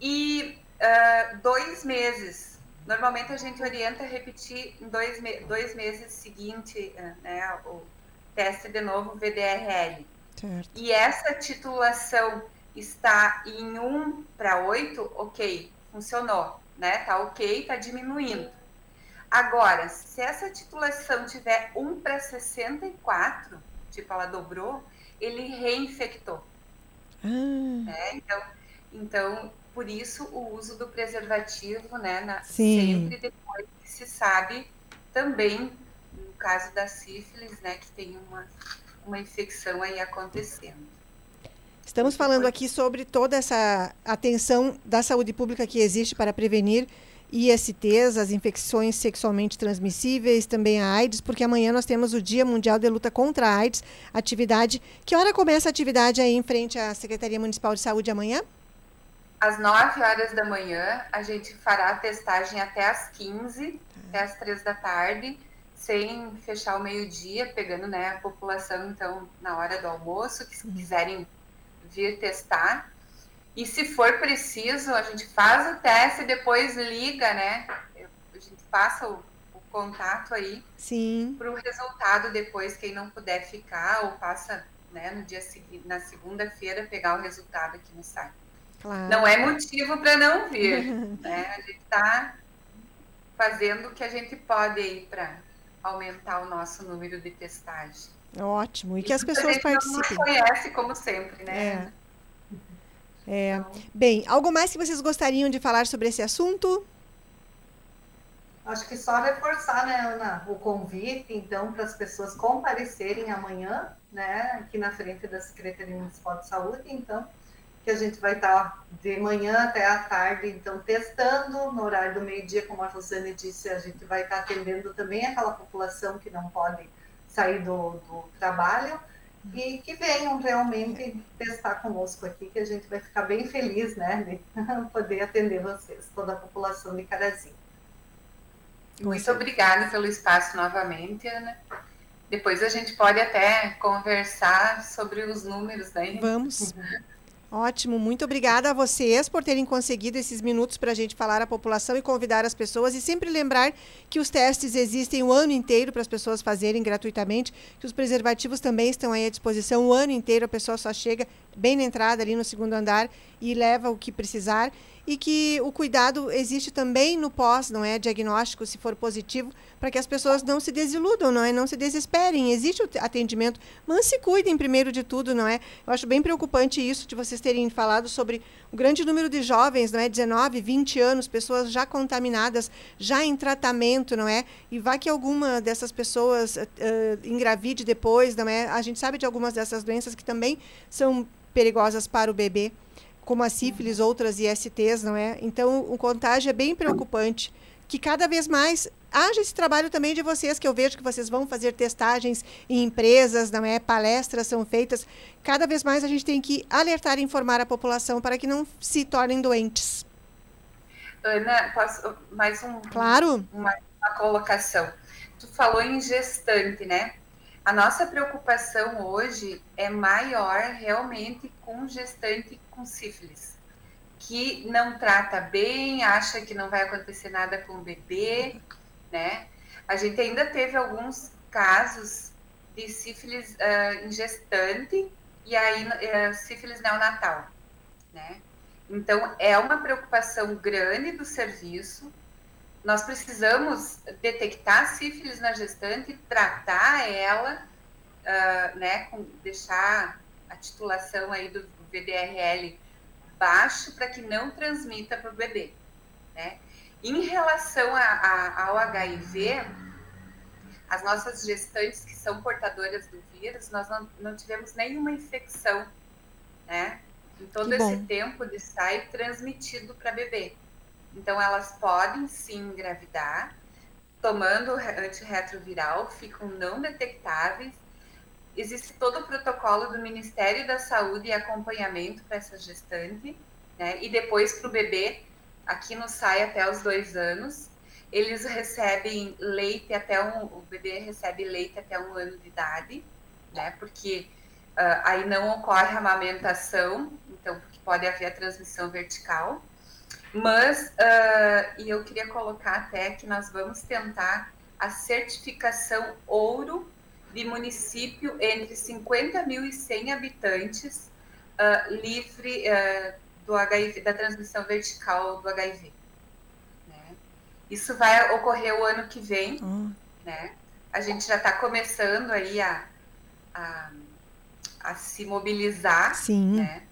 e uh, dois meses Normalmente a gente orienta a repetir em dois, me dois meses seguinte eh, né, o teste de novo VDRL. Certo. E essa titulação está em 1 para 8, ok, funcionou, né? Tá ok, tá diminuindo. Agora, se essa titulação tiver 1 para 64, tipo ela dobrou, ele reinfectou. Ah. Né? Então, então por isso o uso do preservativo, né, na, sempre depois que se sabe também no caso da sífilis, né, que tem uma uma infecção aí acontecendo. Estamos falando aqui sobre toda essa atenção da saúde pública que existe para prevenir ISTs, as infecções sexualmente transmissíveis, também a AIDS, porque amanhã nós temos o Dia Mundial de Luta contra a AIDS, atividade. Que hora começa a atividade aí em frente à Secretaria Municipal de Saúde amanhã? Às 9 horas da manhã, a gente fará a testagem até às 15, até às 3 da tarde, sem fechar o meio-dia, pegando né, a população, então, na hora do almoço, que se quiserem vir testar. E se for preciso, a gente faz o teste e depois liga, né? A gente passa o, o contato aí para o resultado depois, quem não puder ficar, ou passa né, no dia seguinte, na segunda-feira, pegar o resultado aqui no site. Claro. Não é motivo para não vir. [laughs] né? A gente está fazendo o que a gente pode aí para aumentar o nosso número de testagem. Ótimo, e que as pessoas a participem. Não conhece como sempre, né? É. é. Então... Bem, algo mais que vocês gostariam de falar sobre esse assunto? Acho que só reforçar, né, Ana, o convite, então, para as pessoas comparecerem amanhã, né, aqui na frente da Secretaria Municipal de Saúde, então, que a gente vai estar de manhã até à tarde, então, testando no horário do meio-dia, como a Rosane disse, a gente vai estar atendendo também aquela população que não pode sair do, do trabalho e que venham realmente testar conosco aqui, que a gente vai ficar bem feliz, né, de [laughs] poder atender vocês, toda a população de Carazinho. Muito obrigada pelo espaço novamente, Ana. Depois a gente pode até conversar sobre os números daí. Vamos. Ótimo, muito obrigada a vocês por terem conseguido esses minutos para a gente falar à população e convidar as pessoas e sempre lembrar que os testes existem o ano inteiro para as pessoas fazerem gratuitamente, que os preservativos também estão aí à disposição o ano inteiro, a pessoa só chega bem na entrada ali no segundo andar e leva o que precisar e que o cuidado existe também no pós, não é, diagnóstico, se for positivo, para que as pessoas não se desiludam, não é, não se desesperem. Existe o atendimento, mas se cuidem primeiro de tudo, não é? Eu acho bem preocupante isso de vocês terem falado sobre o grande número de jovens, não é, 19, 20 anos, pessoas já contaminadas, já em tratamento, não é? E vai que alguma dessas pessoas uh, engravide depois, não é? A gente sabe de algumas dessas doenças que também são perigosas para o bebê como a sífilis, outras ISTs, não é? Então, o contágio é bem preocupante. Que cada vez mais haja esse trabalho também de vocês, que eu vejo que vocês vão fazer testagens em empresas, não é? Palestras são feitas. Cada vez mais a gente tem que alertar e informar a população para que não se tornem doentes. Ana, posso mais um, claro. uma, uma colocação. Tu falou em gestante, né? A nossa preocupação hoje é maior realmente com gestante com sífilis, que não trata bem, acha que não vai acontecer nada com o bebê, né? A gente ainda teve alguns casos de sífilis uh, em gestante e aí uh, sífilis neonatal, né? Então, é uma preocupação grande do serviço. Nós precisamos detectar sífilis na gestante, tratar ela, uh, né, com, deixar a titulação aí do VDRL baixo para que não transmita para o bebê, né? Em relação a, a, ao HIV, as nossas gestantes que são portadoras do vírus, nós não, não tivemos nenhuma infecção, né? Em todo esse tempo de sai transmitido para bebê. Então, elas podem sim engravidar, tomando antirretroviral, ficam não detectáveis. Existe todo o protocolo do Ministério da Saúde e acompanhamento para essa gestante, né? E depois para o bebê, aqui no SAI até os dois anos. Eles recebem leite até um. O bebê recebe leite até um ano de idade, né? Porque uh, aí não ocorre a amamentação, então, porque pode haver a transmissão vertical. Mas, uh, e eu queria colocar até que nós vamos tentar a certificação ouro de município entre 50 mil e 100 habitantes uh, livre uh, do HIV, da transmissão vertical do HIV. Né? Isso vai ocorrer o ano que vem, uhum. né? A gente já está começando aí a, a, a, se mobilizar, Sim. né?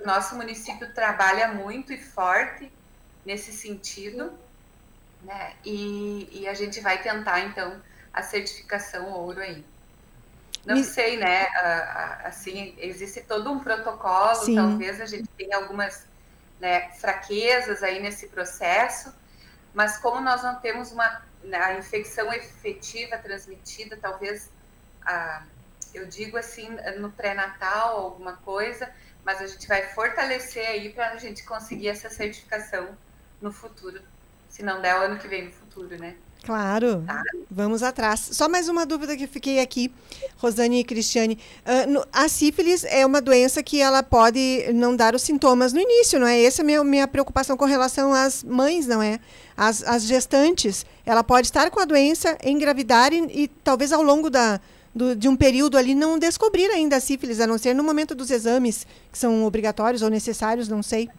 O nosso município trabalha muito e forte nesse sentido, né? E, e a gente vai tentar, então, a certificação ouro aí. Não Me... sei, né? Assim, existe todo um protocolo, Sim. talvez a gente tenha algumas né, fraquezas aí nesse processo, mas como nós não temos uma né, a infecção efetiva transmitida, talvez a, eu digo assim no pré-natal alguma coisa, mas a gente vai fortalecer aí para a gente conseguir essa certificação no futuro, se não der o ano que vem no futuro, né? Claro, tá. vamos atrás. Só mais uma dúvida que fiquei aqui, Rosane e Cristiane. Uh, no, a sífilis é uma doença que ela pode não dar os sintomas no início, não é? Essa é a minha, minha preocupação com relação às mães, não é? As, as gestantes, ela pode estar com a doença, engravidar e, e talvez ao longo da, do, de um período ali não descobrir ainda a sífilis, a não ser no momento dos exames, que são obrigatórios ou necessários, não sei.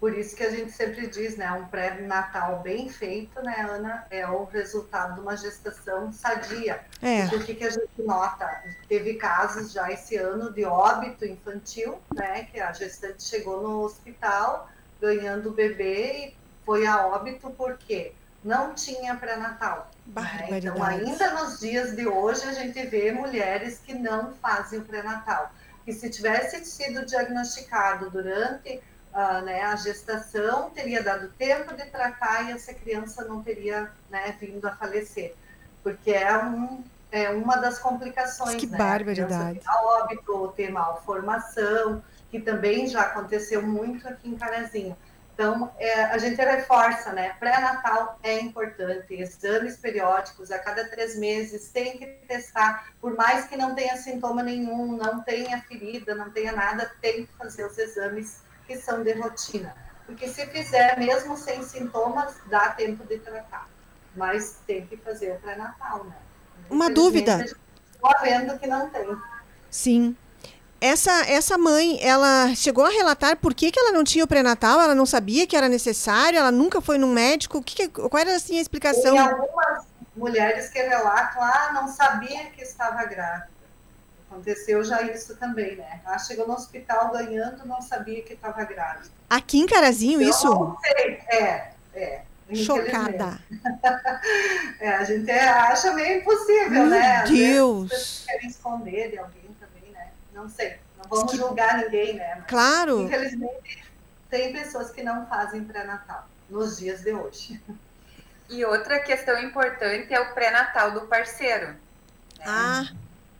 Por isso que a gente sempre diz, né, um pré-natal bem feito, né, Ana, é o resultado de uma gestação sadia. É. o que, que a gente nota? Teve casos já esse ano de óbito infantil, né, que a gestante chegou no hospital ganhando o bebê e foi a óbito porque não tinha pré-natal. Né? Então, ainda nos dias de hoje, a gente vê mulheres que não fazem o pré-natal. E se tivesse sido diagnosticado durante uh, né, a gestação teria dado tempo de tratar e essa criança não teria né, vindo a falecer, porque é, um, é uma das complicações. Que né? barbaridade. A óbito ou ter malformação, que também já aconteceu muito aqui em Carazinho. Então, é, a gente reforça, né? Pré-natal é importante, exames periódicos a cada três meses, tem que testar, por mais que não tenha sintoma nenhum, não tenha ferida, não tenha nada, tem que fazer os exames que são de rotina. Porque se fizer, mesmo sem sintomas, dá tempo de tratar. Mas tem que fazer o pré-natal, né? Uma dúvida. Estou vendo que não tem. Sim. Essa, essa mãe, ela chegou a relatar por que, que ela não tinha o pré-natal? Ela não sabia que era necessário? Ela nunca foi num médico? Que, qual era assim, a explicação? Tem algumas mulheres que relatam, ah, não sabia que estava grávida. Aconteceu já isso também, né? Ela chegou no hospital ganhando, não sabia que estava grávida. Aqui em Carazinho, então, isso? Não sei, é, é. Chocada. [laughs] é, a gente acha meio impossível, Meu né? Às Deus. Vezes, querem esconder de alguém também, né? Não sei. Não vamos que... julgar ninguém, né? Mas, claro. Infelizmente, tem pessoas que não fazem pré-natal nos dias de hoje. E outra questão importante é o pré-natal do parceiro. Né? Ah.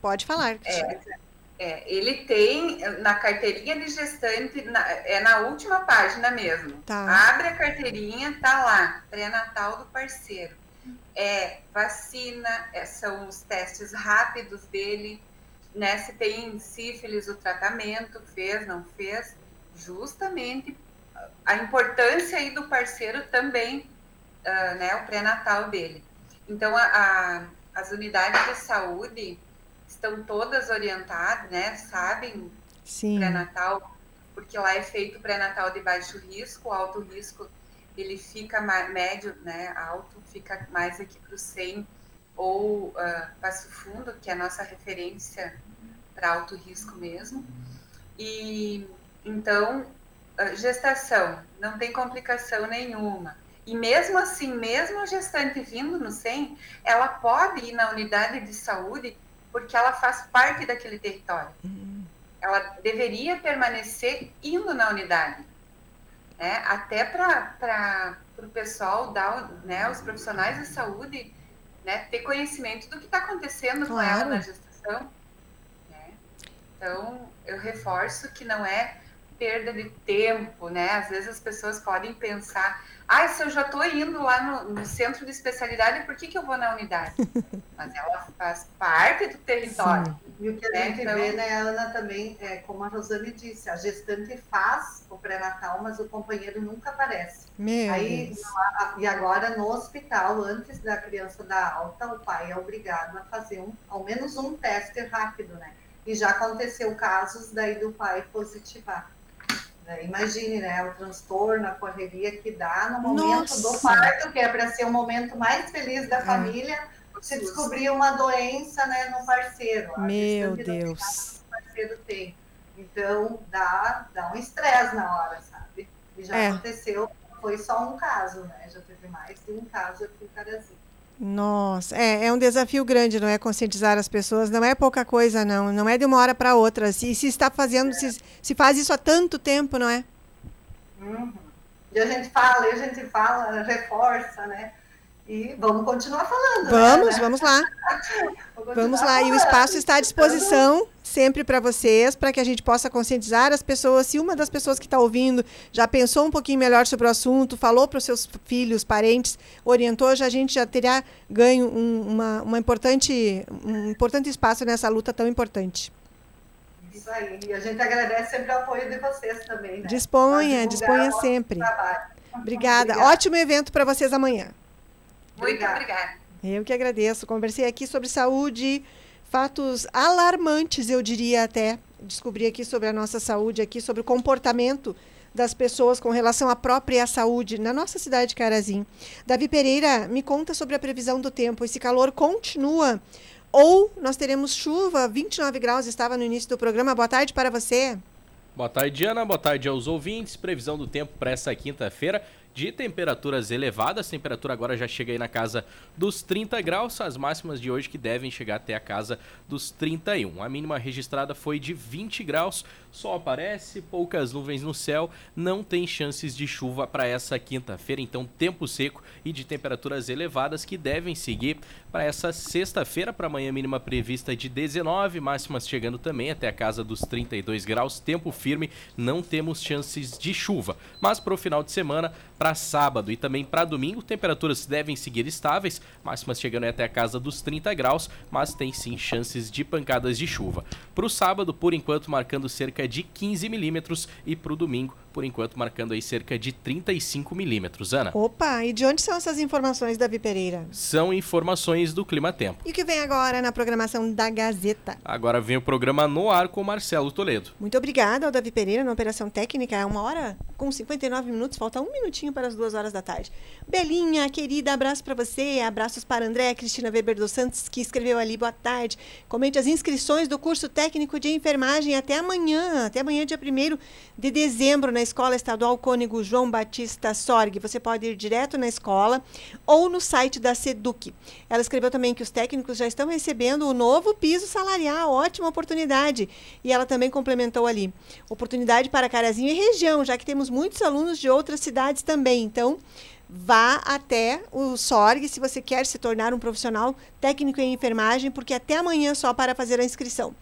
Pode falar. É, é, ele tem na carteirinha de gestante, na, é na última página mesmo. Tá. Abre a carteirinha, tá lá, pré-natal do parceiro. é vacina, é, são os testes rápidos dele, né? Se tem sífilis, o tratamento, fez, não fez, justamente a importância aí do parceiro também, uh, né? O pré-natal dele. Então, a, a, as unidades de saúde estão todas orientadas, né? Sabem pré-natal, porque lá é feito pré-natal de baixo risco, alto risco ele fica mais, médio, né, alto, fica mais aqui para o 100 ou uh, Passo Fundo, que é a nossa referência para alto risco mesmo. E então, uh, gestação, não tem complicação nenhuma. E mesmo assim, mesmo a gestante vindo no 100, ela pode ir na unidade de saúde porque ela faz parte daquele território. Uhum. Ela deveria permanecer indo na unidade né? até para o pessoal, dar, né, os profissionais de saúde, né, ter conhecimento do que está acontecendo claro. com ela na gestação. Né? Então, eu reforço que não é perda de tempo, né? Às vezes as pessoas podem pensar, ah, se eu já estou indo lá no, no, centro de especialidade, por que, que eu vou na unidade? [laughs] Mas ela faz parte do território. Sim. E o que a né? gente então... vê, né, Ana, também, é, como a Rosane disse, a gestante faz o pré-natal, mas o companheiro nunca aparece. Meu Aí, Deus. E agora no hospital, antes da criança dar alta, o pai é obrigado a fazer um, ao menos um teste rápido, né? E já aconteceu casos daí do pai positivar. Né? Imagine, né, o transtorno, a correria que dá no momento Nossa. do parto, que é para ser o momento mais feliz da é. família, se descobrir uma doença, né, no parceiro. Meu Deus. O parceiro tem. Então, dá, dá um estresse na hora, sabe? E já é. aconteceu, foi só um caso, né? Já teve mais de um caso aqui em Carazinho. Nossa, é, é um desafio grande, não é? Conscientizar as pessoas, não é pouca coisa, não. Não é de uma hora para outra. Se, se está fazendo, é. se, se faz isso há tanto tempo, não é? Uhum. E a gente fala, e a gente fala, reforça, né? E vamos continuar falando. Vamos, né? vamos lá. vamos lá. [laughs] Falando. E o espaço está à disposição sempre para vocês, para que a gente possa conscientizar as pessoas. Se uma das pessoas que está ouvindo já pensou um pouquinho melhor sobre o assunto, falou para os seus filhos, parentes, orientou, já a gente já teria ganho um, uma, uma importante, um importante espaço nessa luta tão importante. Isso aí. E a gente agradece sempre o apoio de vocês também. Né? Disponha, disponha sempre. Obrigada. Obrigada. Ótimo evento para vocês amanhã. Muito obrigada. Eu que agradeço. Conversei aqui sobre saúde, fatos alarmantes, eu diria até. Descobri aqui sobre a nossa saúde, aqui sobre o comportamento das pessoas com relação à própria saúde na nossa cidade de Carazinho. Davi Pereira, me conta sobre a previsão do tempo. Esse calor continua ou nós teremos chuva? 29 graus estava no início do programa. Boa tarde para você. Boa tarde, Ana. Boa tarde aos ouvintes. Previsão do tempo para essa quinta-feira de temperaturas elevadas. A temperatura agora já chega aí na casa dos 30 graus, as máximas de hoje que devem chegar até a casa dos 31. A mínima registrada foi de 20 graus, sol aparece, poucas nuvens no céu, não tem chances de chuva para essa quinta-feira, então tempo seco e de temperaturas elevadas que devem seguir para essa sexta-feira, para amanhã mínima prevista de 19, máximas chegando também até a casa dos 32 graus, tempo firme, não temos chances de chuva. Mas para o final de semana, para sábado e também para domingo, temperaturas devem seguir estáveis, máximas chegando até a casa dos 30 graus, mas tem sim chances de pancadas de chuva. Para o sábado, por enquanto, marcando cerca de 15 milímetros e para o domingo, por enquanto marcando aí cerca de 35 milímetros. Ana. Opa, e de onde são essas informações, Davi Pereira? São informações do Clima Tempo. E o que vem agora na programação da Gazeta? Agora vem o programa No Ar com Marcelo Toledo. Muito obrigada ao Davi Pereira na Operação Técnica. É uma hora com 59 minutos, falta um minutinho para as duas horas da tarde. Belinha, querida, abraço para você, abraços para André, Cristina Weber dos Santos, que escreveu ali, boa tarde. Comente as inscrições do curso técnico de enfermagem até amanhã, até amanhã, dia 1 de dezembro, na Escola Estadual Cônigo João Batista Sorg. Você pode ir direto na escola ou no site da SEDUC. Ela escreveu também que os técnicos já estão recebendo o novo piso salarial, ótima oportunidade. E ela também complementou ali, oportunidade para Carazinho e região, já que temos muitos alunos de outras cidades também. Então, vá até o SORG se você quer se tornar um profissional técnico em enfermagem, porque até amanhã só para fazer a inscrição.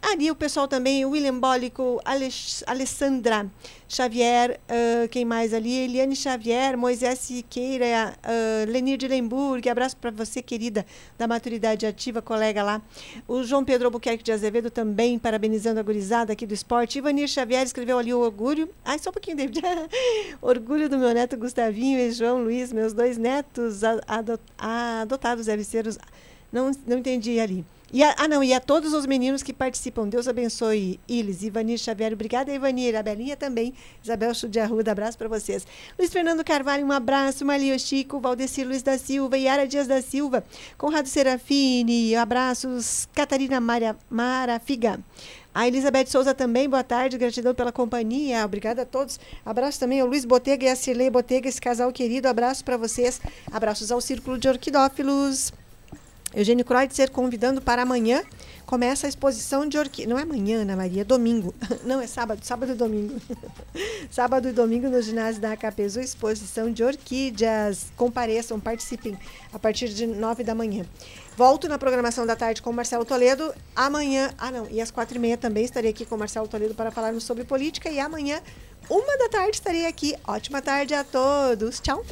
Ali o pessoal também, William Bólico, Alessandra Xavier, uh, quem mais ali? Eliane Xavier, Moisés Siqueira, uh, Lenir de Lemburg, abraço para você, querida, da Maturidade Ativa, colega lá. O João Pedro Albuquerque de Azevedo também, parabenizando a gurizada aqui do esporte. Ivanir Xavier escreveu ali o orgulho. Ai, só um pouquinho, David. [laughs] orgulho do meu neto Gustavinho e João Luiz, meus dois netos adot adotados, deve ser os... Não, não entendi ali. E a, ah, não, e a todos os meninos que participam. Deus abençoe Ilis, Ivanir Xavier. Obrigada, Ivanir. A Belinha também. Isabel Chudiarruda, abraço para vocês. Luiz Fernando Carvalho, um abraço. Malio Chico, Valdecir Luiz da Silva, Yara Dias da Silva, Conrado Serafini, abraços. Catarina Maria, Marafiga. A Elizabeth Souza também, boa tarde, gratidão pela companhia, obrigada a todos. Abraço também ao Luiz Botega e a Cirlei Botega, esse casal querido, abraço para vocês. Abraços ao Círculo de Orquidófilos. Eugênio Kreutzer convidando para amanhã. Começa a exposição de orquídeas. Não é amanhã, Ana Maria, é domingo. [laughs] Não, é sábado, sábado e domingo. [laughs] sábado e domingo no ginásio da AKPZU, exposição de orquídeas. Compareçam, participem a partir de nove da manhã. Volto na programação da tarde com o Marcelo Toledo. Amanhã, ah não, e às quatro e meia também estarei aqui com o Marcelo Toledo para falarmos sobre política. E amanhã, uma da tarde, estarei aqui. Ótima tarde a todos. Tchau.